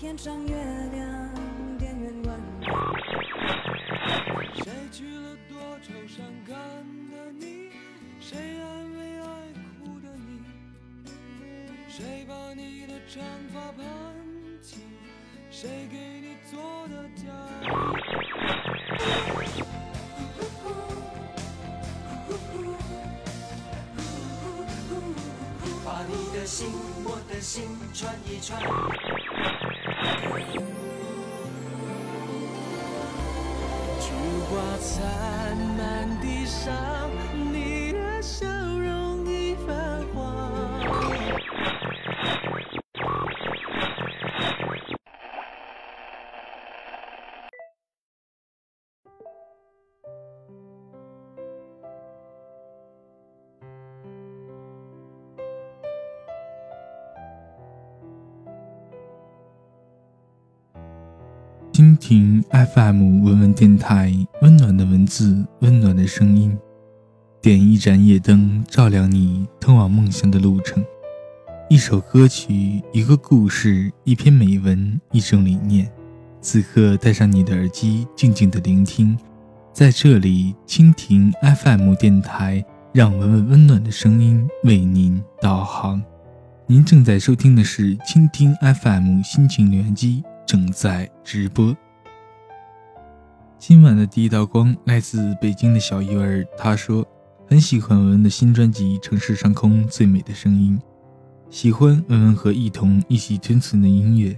天上月亮电源关。谁娶了多愁善感的你？谁安慰爱哭的你？谁把你的长发盘起？谁给你做的嫁衣？把你的心，我的心串一串。菊花残满地蜻蜓 FM 文文电台，温暖的文字，温暖的声音。点一盏夜灯，照亮你通往梦想的路程。一首歌曲，一个故事，一篇美文，一种理念。此刻，戴上你的耳机，静静的聆听。在这里，蜻蜓 FM 电台，让文文温暖的声音为您导航。您正在收听的是蜻蜓 FM 心情留言机。正在直播。今晚的第一道光来自北京的小鱼儿，他说很喜欢文文的新专辑《城市上空最美的声音》，喜欢文文和艺彤一起吞存的音乐。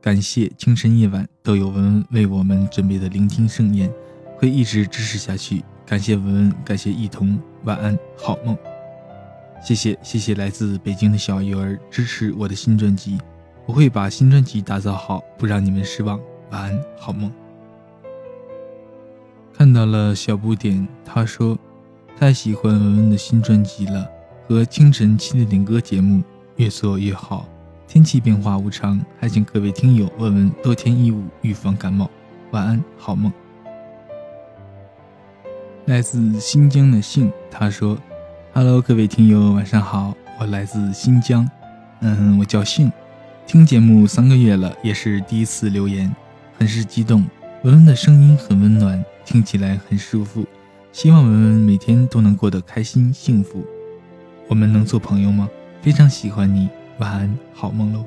感谢清晨夜晚都有文文为我们准备的聆听盛宴，会一直支持下去。感谢文文，感谢艺彤，晚安，好梦。谢谢谢谢来自北京的小鱼儿支持我的新专辑。我会把新专辑打造好，不让你们失望。晚安，好梦。看到了小不点，他说太喜欢文文的新专辑了，和清晨七点点歌节目越做越好。天气变化无常，还请各位听友问问多添衣物，预防感冒。晚安，好梦。来自新疆的信，他说：“Hello，各位听友，晚上好，我来自新疆，嗯，我叫信。”听节目三个月了，也是第一次留言，很是激动。文文的声音很温暖，听起来很舒服。希望文文每天都能过得开心幸福。我们能做朋友吗？非常喜欢你，晚安，好梦喽。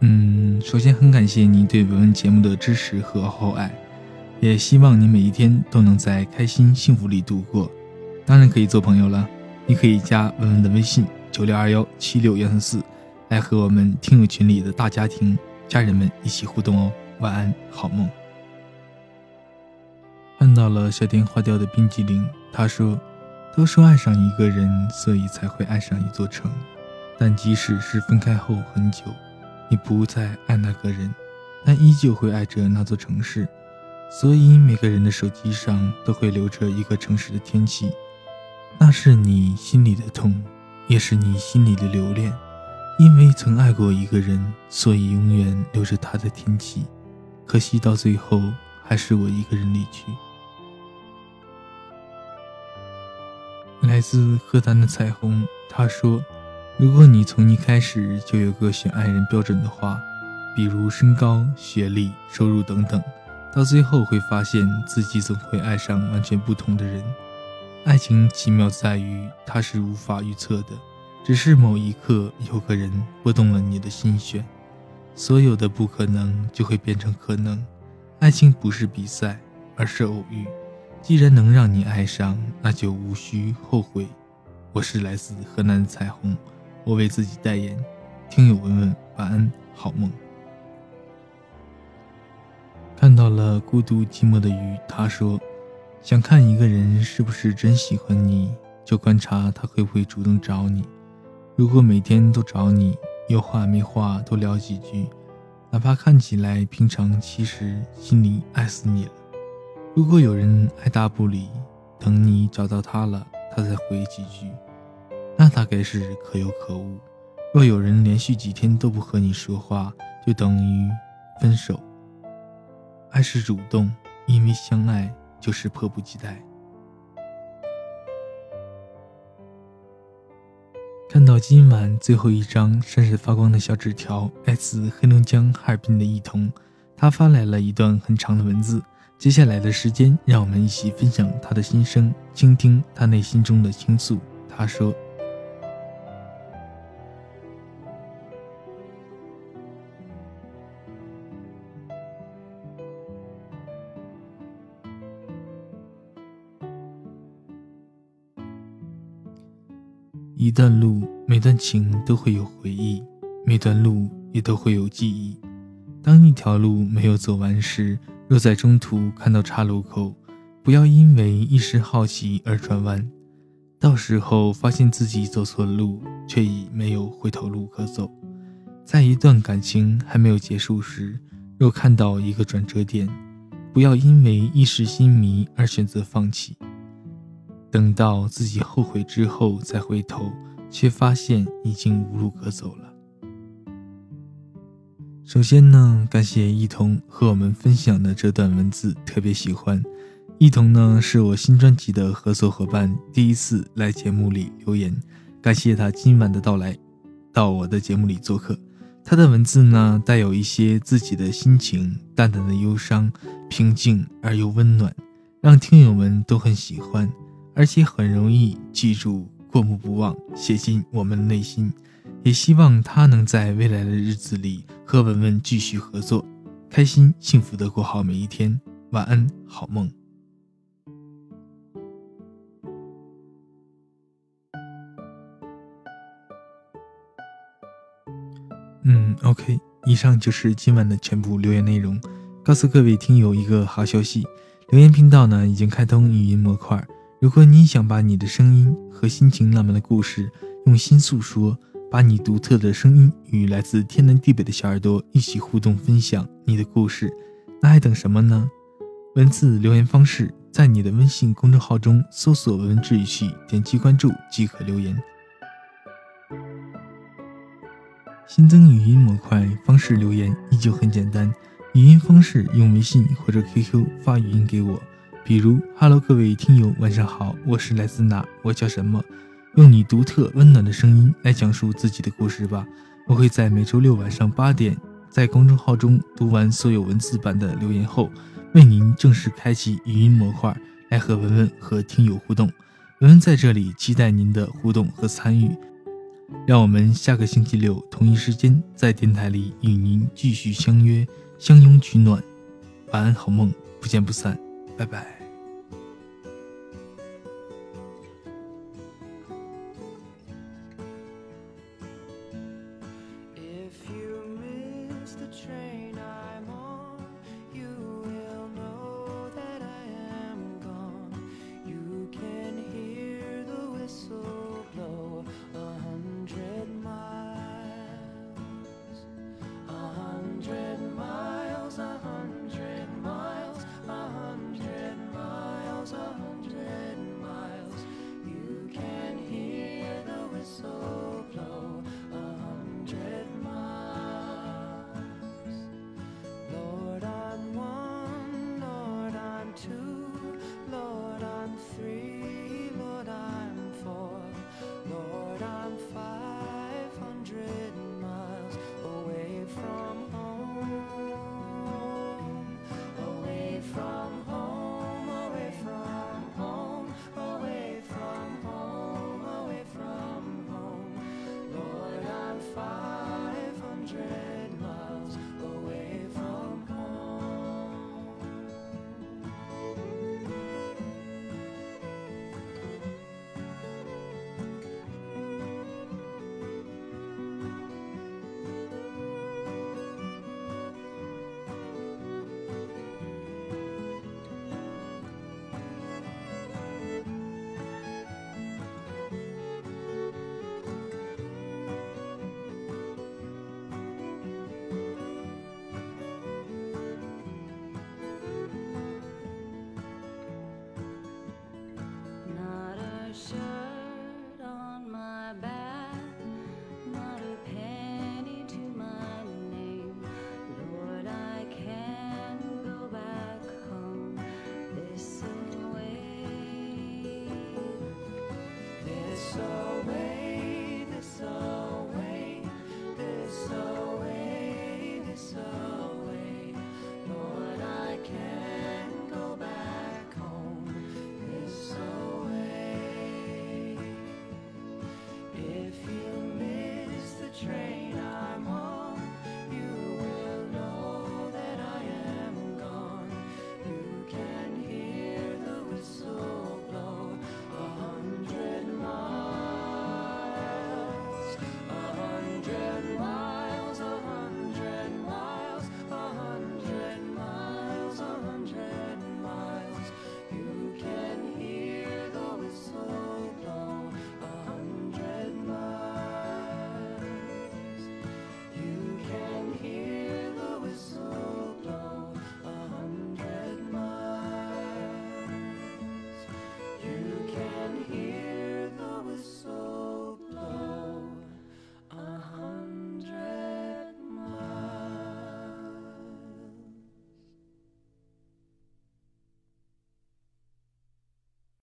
嗯，首先很感谢你对文文节目的支持和厚爱，也希望你每一天都能在开心幸福里度过。当然可以做朋友了，你可以加文文的微信：九六二幺七六幺三四。来和我们听友群里的大家庭、家人们一起互动哦！晚安，好梦。看到了夏天花掉的冰激凌，他说：“都说爱上一个人，所以才会爱上一座城。但即使是分开后很久，你不再爱那个人，但依旧会爱着那座城市。所以每个人的手机上都会留着一个城市的天气，那是你心里的痛，也是你心里的留恋。”因为曾爱过一个人，所以永远留着他的天气。可惜到最后，还是我一个人离去。来自河南的彩虹，他说：“如果你从一开始就有个选爱人标准的话，比如身高、学历、收入等等，到最后会发现自己总会爱上完全不同的人。爱情奇妙在于，它是无法预测的。”只是某一刻，有个人拨动了你的心弦，所有的不可能就会变成可能。爱情不是比赛，而是偶遇。既然能让你爱上，那就无需后悔。我是来自河南的彩虹，我为自己代言。听友文文，晚安，好梦。看到了孤独寂寞的鱼，他说：“想看一个人是不是真喜欢你，就观察他会不会主动找你。”如果每天都找你，有话没话都聊几句，哪怕看起来平常，其实心里爱死你了。如果有人爱答不理，等你找到他了，他再回几句，那大概是可有可无。若有人连续几天都不和你说话，就等于分手。爱是主动，因为相爱就是迫不及待。看到今晚最后一张闪闪发光的小纸条，来自黑龙江哈尔滨的一彤，他发来了一段很长的文字。接下来的时间，让我们一起分享他的心声，倾听他内心中的倾诉。他说。段路，每段情都会有回忆，每段路也都会有记忆。当一条路没有走完时，若在中途看到岔路口，不要因为一时好奇而转弯，到时候发现自己走错了路，却已没有回头路可走。在一段感情还没有结束时，若看到一个转折点，不要因为一时心迷而选择放弃。等到自己后悔之后再回头，却发现已经无路可走了。首先呢，感谢一彤和我们分享的这段文字，特别喜欢。一彤呢是我新专辑的合作伙伴，第一次来节目里留言，感谢他今晚的到来，到我的节目里做客。他的文字呢带有一些自己的心情，淡淡的忧伤，平静而又温暖，让听友们都很喜欢。而且很容易记住，过目不忘，写进我们的内心。也希望他能在未来的日子里和文文继续合作，开心幸福的过好每一天。晚安，好梦。嗯，OK，以上就是今晚的全部留言内容。告诉各位听友一个好消息，留言频道呢已经开通语音模块。如果你想把你的声音和心情浪漫的故事用心诉说，把你独特的声音与来自天南地北的小耳朵一起互动分享你的故事，那还等什么呢？文字留言方式在你的微信公众号中搜索“文字语气”，点击关注即可留言。新增语音模块方式留言依旧很简单，语音方式用微信或者 QQ 发语音给我。比如，Hello，各位听友，晚上好，我是来自哪？我叫什么？用你独特温暖的声音来讲述自己的故事吧。我会在每周六晚上八点，在公众号中读完所有文字版的留言后，为您正式开启语音模块，来和文文和听友互动。文文在这里期待您的互动和参与。让我们下个星期六同一时间在电台里与您继续相约，相拥取暖。晚安，好梦，不见不散，拜拜。against the train.